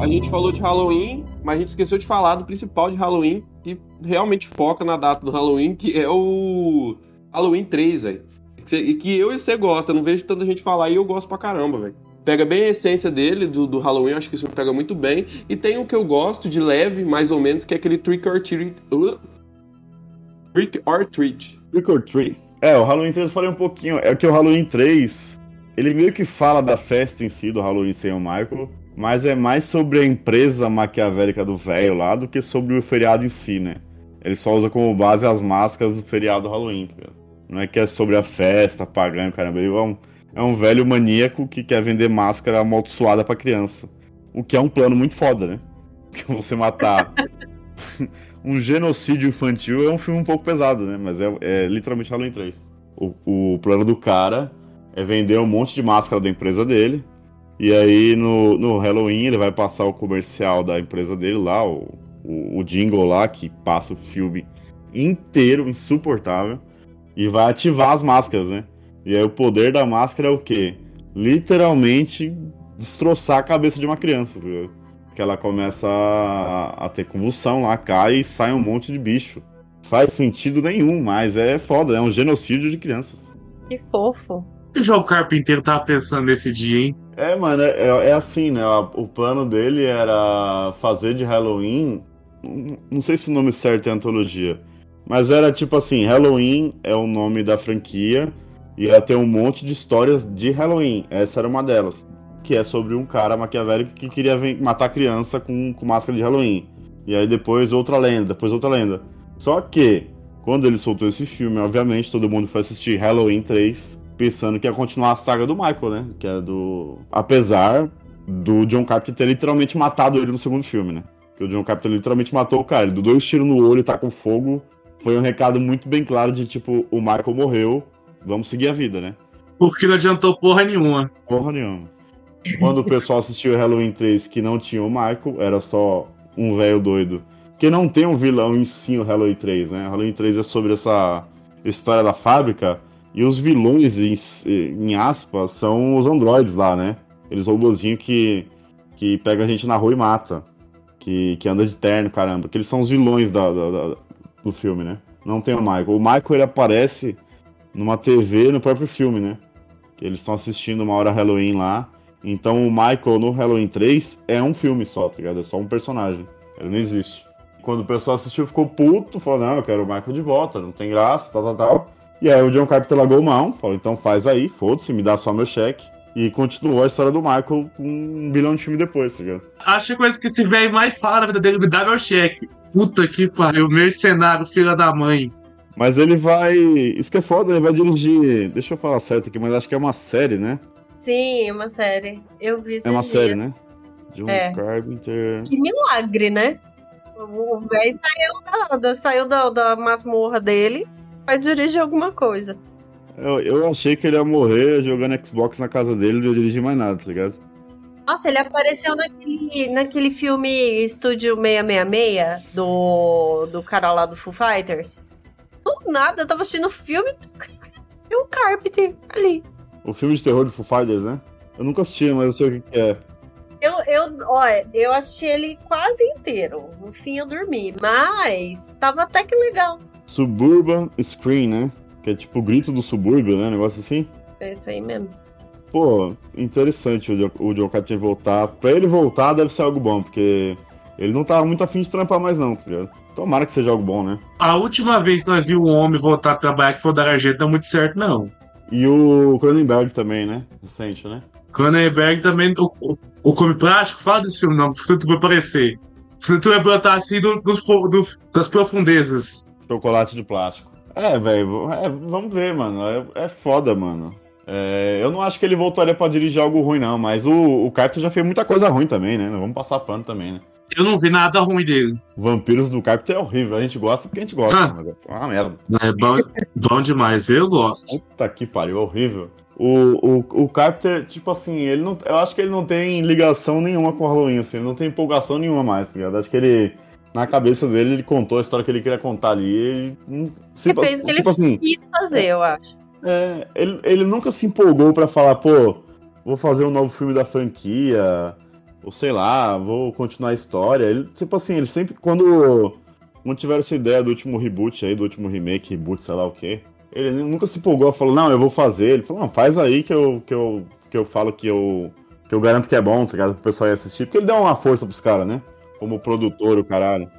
A gente falou de Halloween, mas a gente esqueceu de falar do principal de Halloween, que realmente foca na data do Halloween, que é o Halloween 3, velho. E que eu e você gosta, não vejo tanta gente falar e eu gosto pra caramba, velho. Pega bem a essência dele, do, do Halloween, acho que isso pega muito bem. E tem o que eu gosto de leve, mais ou menos, que é aquele Trick or Treat. Uh, trick or Treat. Trick or Treat. É, o Halloween 3 eu falei um pouquinho. É que o Halloween 3, ele meio que fala da festa em si, do Halloween sem o Michael, mas é mais sobre a empresa maquiavélica do velho lá do que sobre o feriado em si, né? Ele só usa como base as máscaras do feriado Halloween, tá? Não é que é sobre a festa, pagando, caramba. Ele é um, é um velho maníaco que quer vender máscara amaldiçoada pra criança. O que é um plano muito foda, né? Porque [laughs] você matar [laughs] um genocídio infantil é um filme um pouco pesado, né? Mas é, é literalmente Halloween 3. O, o plano do cara é vender um monte de máscara da empresa dele. E aí no, no Halloween ele vai passar o comercial da empresa dele lá, o, o, o jingle lá, que passa o filme inteiro, insuportável, e vai ativar as máscaras, né? E aí o poder da máscara é o quê? Literalmente destroçar a cabeça de uma criança, viu? Que ela começa a, a ter convulsão lá, cai e sai um monte de bicho. Faz sentido nenhum, mas é foda, é um genocídio de crianças. Que fofo. O João Carpinteiro tava pensando nesse dia, hein? É, mano, é, é- é assim, né? O plano dele era fazer de Halloween. Não sei se o nome certo é antologia. Mas era tipo assim: Halloween é o nome da franquia. E ia ter um monte de histórias de Halloween. Essa era uma delas. Que é sobre um cara maquiavélico que queria matar criança com, com máscara de Halloween. E aí depois outra lenda, depois outra lenda. Só que, quando ele soltou esse filme, obviamente todo mundo foi assistir Halloween 3 pensando que ia continuar a saga do Michael, né? Que é do. Apesar do John Carpenter ter literalmente matado ele no segundo filme, né? Que o John Carpenter literalmente matou o cara. Ele deu dois tiros no olho, tá com fogo. Foi um recado muito bem claro de tipo, o Michael morreu, vamos seguir a vida, né? Porque não adiantou porra nenhuma. Porra nenhuma. Quando o pessoal assistiu Halloween 3 que não tinha o Michael, era só um velho doido. Que não tem um vilão em si o Halloween 3, né? Halloween 3 é sobre essa história da fábrica. E os vilões, em, em aspas, são os androides lá, né? Aqueles robozinhos que, que pega a gente na rua e mata. Que, que anda de terno, caramba. Que eles são os vilões da, da- da- do filme, né? Não tem o Michael. O Michael, ele aparece numa TV no próprio filme, né? Que eles estão assistindo uma hora Halloween lá. Então o Michael no Halloween 3 é um filme só, tá ligado? É só um personagem. Ele não existe. Quando o pessoal assistiu, ficou puto, falou: Não, eu quero o Michael de volta, não tem graça, tal, tal, tal. E aí o John Carpenter largou mão, falou: Então faz aí, foda-se, me dá só meu cheque. E continuou a história do Michael com um bilhão de filme depois, tá ligado? Acho coisa que esse velho mais fala na vida dele, me dá meu cheque. Puta que pariu, mercenário, filha da mãe. Mas ele vai. Isso que é foda, ele vai dirigir. Deixa eu falar certo aqui, mas acho que é uma série, né? Sim, é uma série. Eu vi esses É uma dias. série, né? John É. Carpenter. Que milagre, né? O velho saiu, da, da- saiu da, da masmorra dele vai dirigir alguma coisa. Eu, eu achei que ele ia morrer jogando Xbox na casa dele e não ia dirigir mais nada, tá ligado? Nossa, ele apareceu naquele, naquele filme Estúdio 666 do, do cara lá do Foo Fighters. Do nada, eu tava assistindo o filme e um Carpenter ali. O filme de terror do Foo Fighters, né? Eu nunca assisti, mas eu sei o que, que é. Eu, eu, olha, eu assisti ele quase inteiro. No fim eu dormi, mas tava até que legal. Suburban Screen, né? Que é tipo o grito do subúrbio, né? Um negócio assim. É isso aí mesmo. Pô, interessante o, Jo- o John Carpenter voltar. Pra ele voltar deve ser algo bom, porque ele não tava muito afim de trampar mais não, tá ligado? Tomara que seja algo bom, né? A última vez que nós vimos um homem voltar a trabalhar que foi o da Argento, não deu muito certo, não. E o Cronenberg também, né? Recente, né? Cronenberg também, o, o, o Come Plástico, fala desse filme, não, se tu vai aparecer. Se tu vai brotar assim do, fo- do- das profundezas. Chocolate de plástico. É, velho, é, vamos ver, mano. É, é foda, mano. É, eu não acho que ele voltaria pra dirigir algo ruim, não, mas o, o Carpenter já fez muita coisa ruim também, né? Não vamos passar pano também, né? Eu não vi nada ruim dele. Vampiros do Carpenter é horrível. A gente gosta porque a gente gosta. Ah. mas É uma merda. É bom, bom demais, eu gosto. Puta que pariu, é horrível. O, o, o Carpenter, tipo assim, ele não, eu acho que ele não tem ligação nenhuma com o Halloween, assim, ele não tem empolgação nenhuma mais, tá ligado? Acho que ele, na cabeça dele, ele contou a história que ele queria contar ali não- Ele fez o que ele tipo assim, quis fazer, eu acho. é, ele, ele nunca se empolgou pra falar, pô, vou fazer um novo filme da franquia, ou sei lá, vou continuar a história. Ele, tipo assim, ele sempre, quando, quando tiveram essa ideia do último reboot aí, do último remake, reboot, sei lá o quê, ele nunca se empolgou, falou, não, eu vou fazer. Ele falou, não, faz aí que eu, que eu, que eu falo que eu, que eu garanto que é bom, tá ligado? Pro pessoal ir assistir, porque ele deu uma força pros caras, né? Como produtor, o caralho.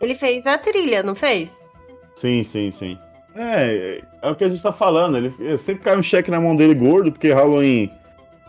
Ele fez a trilha, não fez? Sim, sim, sim. É, é o que a gente tá falando. Ele sempre cai um cheque na mão dele gordo, porque Halloween,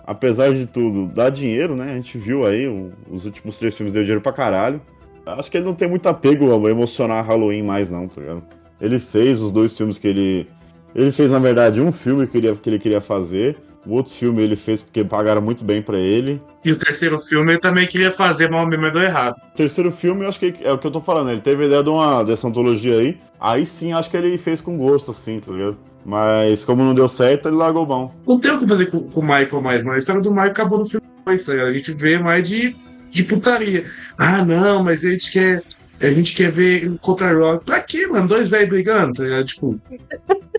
apesar de tudo, dá dinheiro, né? A gente viu aí, o- os últimos três filmes deu dinheiro pra caralho. Acho que ele não tem muito apego a emocionar Halloween mais, não, tá ligado? Ele fez os dois filmes que ele. Ele fez, na verdade, um filme que ele, que ele queria fazer. O outro filme ele fez porque pagaram muito bem pra ele. E o terceiro filme ele também queria fazer, mas o mesmo deu errado. O terceiro filme, eu acho que é o que eu tô falando. Ele teve a ideia de uma, dessa antologia aí. Aí sim, acho que ele fez com gosto, assim, tá ligado? Mas como não deu certo, ele largou bom. Não tem o que fazer com, com o Michael mais, mano. A história do Michael acabou no filme 2, tá ligado? A gente vê mais de, de putaria. Ah, não, mas a gente quer A gente quer ver contra Rock. Pra quê, mano? Dois velhos brigando, tá ligado? Tipo.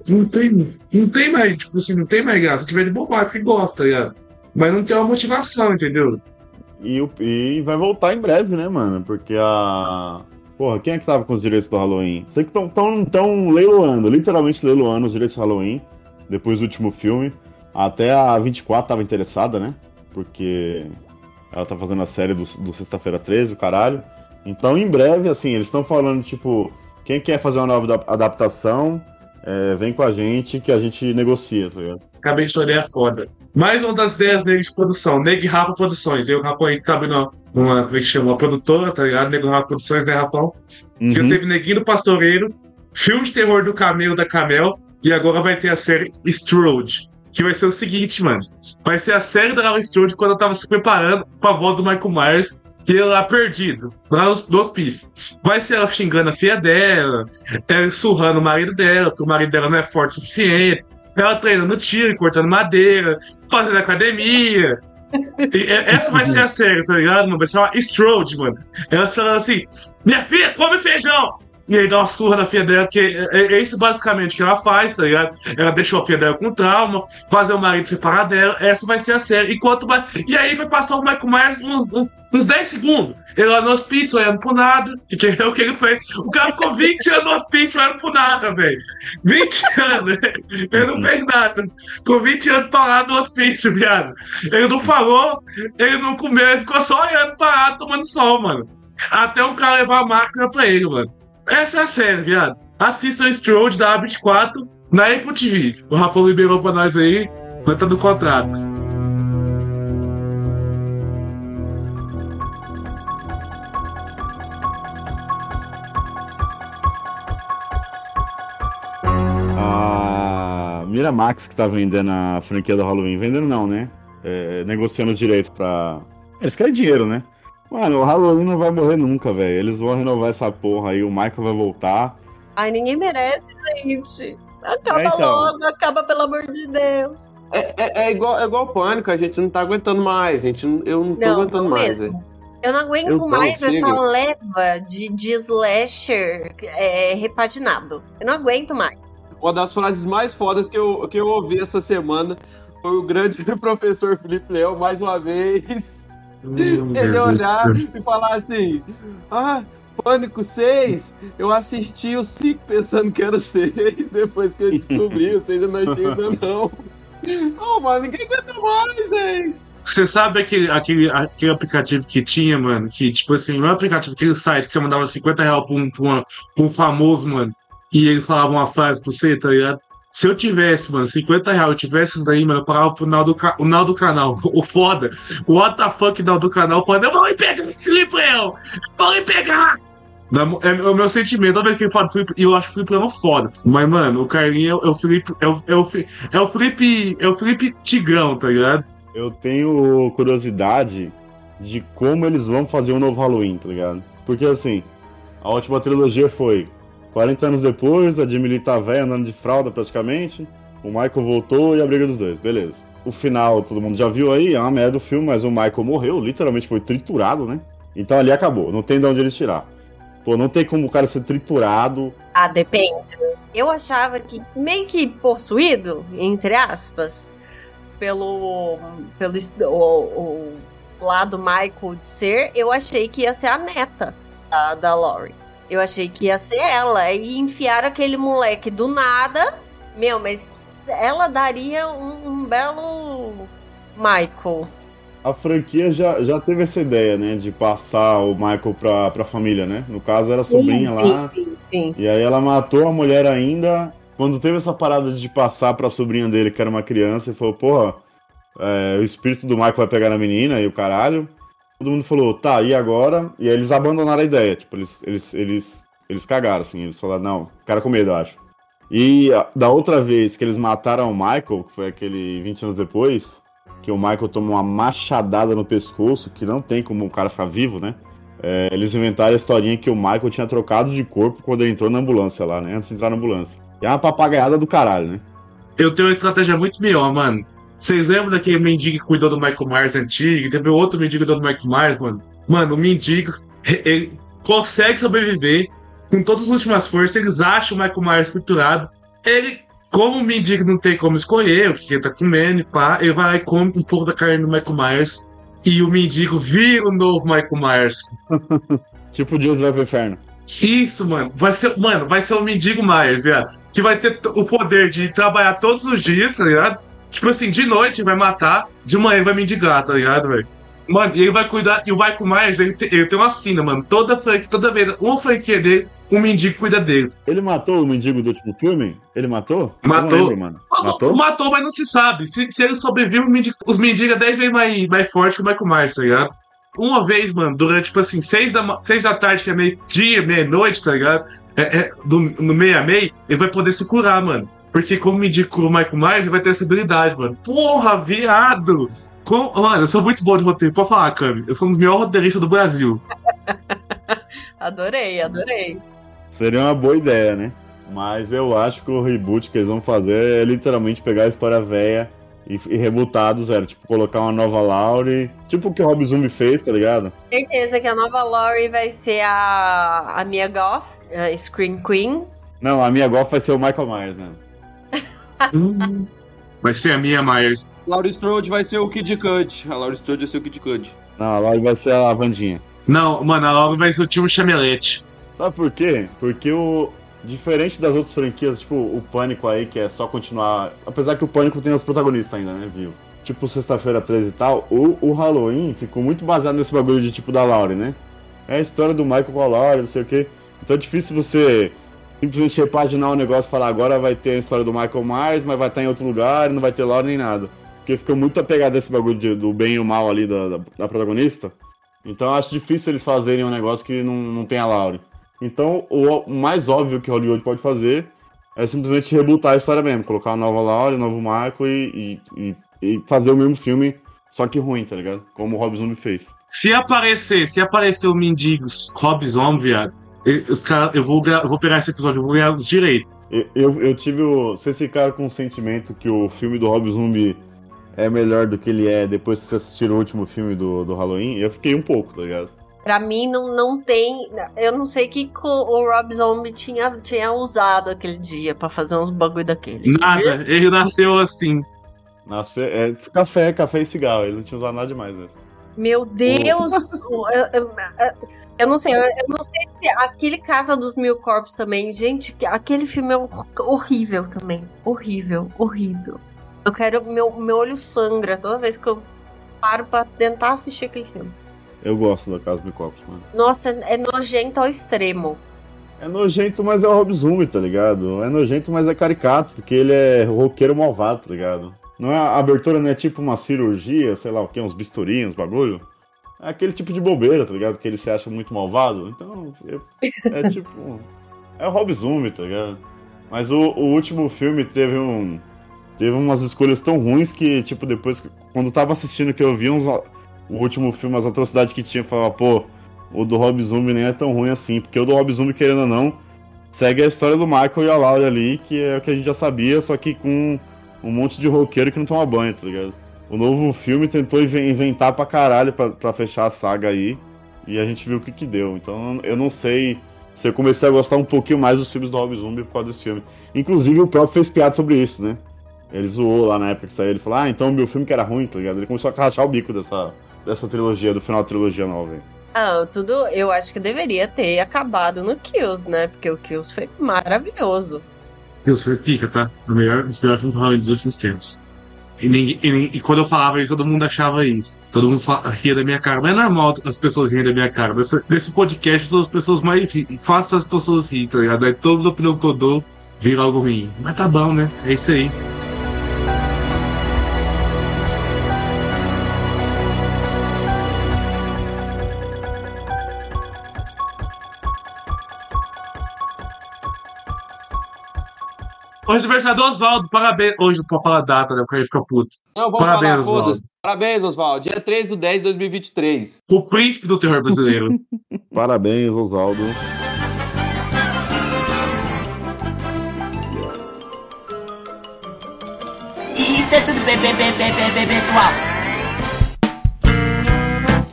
Não tem, não tem mais, tipo assim, não tem mais graça. Se tiver de bobagem, que gosta, tá ligado? Mas não tem uma motivação, entendeu? E, o- e vai voltar em breve, né, mano? Porque a. Porra, quem é que tava com os direitos do Halloween? Sei que estão tão, tão leiloando, literalmente leiloando os direitos do Halloween, depois do último filme. Até a 24 tava interessada, né? Porque ela tá fazendo a série do, do Sexta-feira 13, o caralho. Então, em breve, assim, eles estão falando, tipo, quem quer fazer uma nova adap- adaptação, é, vem com a gente que a gente negocia, tá ligado? Acabei de ideia foda. Mais uma das ideias dele de produção, Neg Rafa Produções. Eu, Rafa, aí que tá abrindo uma, como é que chama? Uma produtora, tá ligado? Nego Rafa Produções, né, Rafão? Uhum. Já teve Neguinho do Pastoreiro, filme de terror do Camelo da Camel, e agora vai ter a série Strode. Que vai ser o seguinte, mano. Vai ser a série da Laura Strode quando ela tava se preparando pra volta do Michael Myers, e ele lá perdido, lá no, no hospício. Vai ser ela xingando a filha dela, ela surrando o marido dela, porque o marido dela não é forte o suficiente. Ela treinando tiro, cortando madeira, fazendo academia. E é- essa vai ser a série, tá ligado? Vai ser uma Strode, mano. Ela falando assim: Minha filha, come feijão! E aí dá uma surra na filha dela, porque é, é- é isso basicamente que ela faz, tá ligado? Ela deixou a filha dela com trauma, fazer o marido separar dela, essa vai ser a série. Enquanto mais. E aí vai passar o Michael Myers uns, uns, uns 10 segundos. Ele lá no hospício, olhando pro nada, [laughs] que que é o que ele fez. O cara ficou 20 anos no hospício, olhando pro nada, velho. 20 anos, né? Ele não fez nada. Ficou 20 anos parado no hospício, viado. Ele não falou, ele não comeu, ele ficou só olhando parado, tomando sol, mano. Até um cara levar a máscara pra ele, mano. Essa é a série, viado. Assistam Strode da A24 na Apple TV. O Rafa liberou pra nós aí, vai tá no contrato. Miramax que tá vendendo a franquia do Halloween. Vendendo não, né? É, negociando direito pra. Eles querem dinheiro, né? Mano, o Halloween não vai morrer nunca, velho. Eles vão renovar essa porra aí, o Michael vai voltar. Ai, ninguém merece, gente. Acaba É, então. logo, acaba, pelo amor de Deus. É, é, é igual, é igual pânico, a gente não tá aguentando mais. A gente, eu não tô Não, aguentando não mais. mesmo. Eu não aguento Eu mais consigo. essa leva de, de slasher é, repaginado. Eu não aguento mais. Uma das frases mais fodas que eu, que eu ouvi essa semana foi o grande [laughs] professor Felipe Leão, mais uma vez. Ele olhar e falar assim: Ah, Pânico 6, eu assisti o 5 pensando que era o 6, [laughs] depois que eu descobri, o 6 eu não achei ainda não. [laughs] Oh, mano, ninguém aguenta mais, hein? Você sabe aquele, aquele, aquele aplicativo que tinha, mano? Que, tipo assim, não é aplicativo, aquele site que você mandava 50 reais pra um, pra, uma- pra um famoso, mano, e ele falava uma frase pra você, tá ligado? Se eu tivesse, mano, 50 reais, eu tivesse isso daí, mano, eu parava pro Nau do, o Nau do canal. [laughs] O foda, o what the fuck Nau do canal, foda, eu vou ir pegar livro, eu! Vou ir pegar! Mo- É o meu sentimento, toda vez que ele fala Felipe, eu acho o Felipe Leão foda. Mas, mano, o Carlinho é, o- é Felipe. É o, é, o, é o Felipe. É o Felipe Tigrão, tá ligado? Eu tenho curiosidade de como eles vão fazer um novo Halloween, tá ligado? Porque assim, a última trilogia foi 40 anos depois, a Jamie Lee tá velha, andando de fralda praticamente, o Michael voltou e a briga dos dois, beleza. O final, todo mundo já viu aí, é uma merda do filme, mas o Michael morreu, literalmente foi triturado, né? Então ali acabou, não tem de onde eles tirar. Pô, não tem como o cara ser triturado. Ah, depende. Eu achava que meio que possuído, entre aspas, pelo, pelo o, o lado Michael de ser, eu achei que ia ser a neta da, da Laurie. Eu achei que ia ser ela. E enfiaram aquele moleque do nada. Meu, mas ela daria um, um belo Michael. A franquia já, já teve essa ideia, né? De passar o Michael pra, pra família, né? No caso, era a sobrinha sim, lá. sim, sim. E aí ela matou a mulher ainda. Quando teve essa parada de passar pra sobrinha dele, que era uma criança, e falou, porra, é, o espírito do Michael vai pegar na menina e o caralho. Todo mundo falou, tá, e agora? E aí eles abandonaram a ideia. Tipo, eles, eles, eles, eles cagaram, assim. Eles falaram, não, ficaram com medo, eu acho. E a- da outra vez que eles mataram o Michael, que foi aquele 20 anos depois, que o Michael tomou uma machadada no pescoço, que não tem como o cara ficar vivo, né? É, eles inventaram a historinha que o Michael tinha trocado de corpo quando ele entrou na ambulância lá, né? Antes de entrar na ambulância. E é uma papagaiada do caralho, né? Eu tenho uma estratégia muito melhor, mano. Vocês lembram daquele mendigo que cuidou do Michael Myers antigo? Teve outro mendigo que cuidou do Michael Myers, mano. Mano, o mendigo. Ele, consegue sobreviver com todas as últimas forças. Eles acham o Michael Myers estruturado. Ele, como o mendigo não tem como escolher o que ele tá comendo e pá, ele vai lá e come um pouco da carne do Michael Myers. E o mendigo vira o novo Michael Myers. [laughs] Tipo, Deus vai pro inferno. Isso, mano. Vai ser, mano, vai ser o mendigo Myers, ligado? Que vai ter o poder de trabalhar todos os dias, tá ligado? Tipo assim, de noite vai matar, de manhã vai mendigar, tá ligado, velho? Mano, e ele vai cuidar. E o Michael Myers, ele, tem- ele tem uma sina, mano. Toda franquia, toda vez, uma franquia dele, um mendigo cuida dele. Ele matou o mendigo do último filme? Ele matou? Matou. lembro, mano. Matou? Matou, mas não se sabe. Se, se ele sobrevive, mendigo- os mendigos é 10 vezes mais, mais forte que o Michael Myers, tá ligado? Uma vez, mano, durante, tipo assim, 6 da, seis da tarde, que é meio-dia, meia-noite, tá ligado? É, é, do, no meia-meia, ele vai poder se curar, mano. Porque como mendigo cura o Michael Myers, ele vai ter essa habilidade, mano. Porra, viado! Com... Mano, eu sou muito bom de roteiro. Pode falar, Cami. Eu sou um dos melhores roteiristas do Brasil. [laughs] Adorei, adorei. Seria uma boa ideia, né? Mas eu acho que o reboot que eles vão fazer é literalmente pegar a história velha e, e rebootar do zero. Tipo, colocar uma nova Laurie. Tipo o que o Rob Zombie fez, tá ligado? Certeza que a nova Laurie vai ser a, a Mia Goth, a Scream Queen. Não, a minha golf vai ser o Michael Myers mesmo. Hum. Vai ser a minha Myers. Laurie Strode vai ser o Kid Cudi. A Laurie Strode vai ser o Kid Cudi. Não, a Laurie vai ser a Vandinha. Não, mano, a Laura vai ser o time Chamelete. Sabe por quê? Porque o. Diferente das outras franquias, tipo, o Pânico aí, que é só continuar. Apesar que o Pânico tem os protagonistas ainda, né, viu? Tipo, sexta-feira 13 e tal, o, o Halloween ficou muito baseado nesse bagulho de tipo da Laurie, né? É a história do Michael com a Laurie, não sei o quê. Então é difícil você simplesmente repaginar o negócio e falar agora vai ter a história do Michael Myers, mas vai estar em outro lugar não vai ter Laurie nem nada. Porque fica muito apegado a esse bagulho de- do bem e o mal ali da, da, da protagonista. Então acho difícil eles fazerem um negócio que não, não tem a. Então o o mais óbvio que Hollywood pode fazer é simplesmente rebootar a história mesmo, colocar uma nova Laurie, um novo Michael e, e, e- fazer o mesmo filme, só que ruim, tá ligado? Como o Rob Zombie fez. Se aparecer, se aparecer o Mendigos Rob Zombie, viado, os caras, eu vou, eu vou pegar esse episódio, eu vou ganhar os direitos. Eu, eu, tive o. Vocês ficaram com o sentimento que o filme do Rob Zombie é melhor do que ele é depois que vocês assistiram o último filme do, do Halloween? Eu fiquei um pouco, tá ligado? Pra mim, não, não tem. Eu não sei o que o Rob Zombie tinha, tinha usado aquele dia pra fazer uns bagulho daquele. Nada, ele nasceu assim. Nasce, é, café, café e cigarro. Ele não tinha usado nada demais, né? Meu Deus! eu, eu- eu não sei, eu, eu não sei se aquele Casa dos Mil Corpos também, gente, que- aquele filme é hor- horrível também. Horrível, horrível. Eu quero. Meu, meu olho sangra toda vez que eu paro pra tentar assistir aquele filme. Eu gosto da Casa dos Copos, mano. Nossa, é é nojento ao extremo. É nojento, mas é o Rob Zombie, tá ligado? É nojento, mas é caricato, porque ele é roqueiro malvado, tá ligado? Não é, a abertura não é tipo uma cirurgia, sei lá o que, uns bisturinhos, bagulho. É aquele tipo de bobeira, tá ligado? Que ele se acha muito malvado. Então, eu- é [laughs] tipo. É o Rob Zombie, tá ligado? Mas o, o último filme teve um. Teve umas escolhas tão ruins que, tipo, depois. Quando eu tava assistindo que eu vi uns. O último filme, as atrocidades que tinha, eu falava, pô, o do Rob Zombie nem é tão ruim assim. Porque o do Rob Zombie, querendo ou não, segue a história do Michael e a Laura ali, que é o que a gente já sabia, só que com um monte de roqueiro que não toma banho, tá ligado? O novo filme tentou inven- inventar pra caralho pra, pra fechar a saga aí. E a gente viu o que que deu. Então eu não sei se eu comecei a gostar um pouquinho mais dos filmes do Rob Zombie por causa desse filme. Inclusive o próprio fez piada sobre isso, né? Ele zoou lá na época que saiu. Ele falou, ah, então o meu filme que era ruim, tá ligado? Ele começou a rachar o bico dessa, dessa trilogia, do final da trilogia nova. aí. Ah, tudo. Eu acho que deveria ter acabado no Kills, né? Porque o Kills foi maravilhoso. Eu sou pica, tá? O melhor, os melhores filmes do Halloween dos últimos tempos. E, ninguém- e e quando eu falava isso, todo mundo achava isso. Todo mundo ria da minha cara. Mas é normal as pessoas rirem da minha cara. Nesse, podcast, sou as pessoas mais. Faço as pessoas rir, tá ligado? Aí toda opinião que eu dou vira algo ruim. Mas tá bom, né? É isso aí. Hoje é aniversário do Oswaldo, parabéns. Hoje não pode falar data, né? Porque aí fica puto. Não, vamos Parabéns, falar, Oswaldo. Parabéns, Oswaldo. Dia 3 do 10 de 2023. O príncipe do terror brasileiro. [laughs] Parabéns, Oswaldo. Isso é tudo bem, bem, bem, bem, bem, bem, pessoal.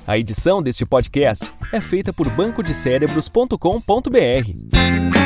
A edição deste podcast é feita por bancodecerebros.com.br.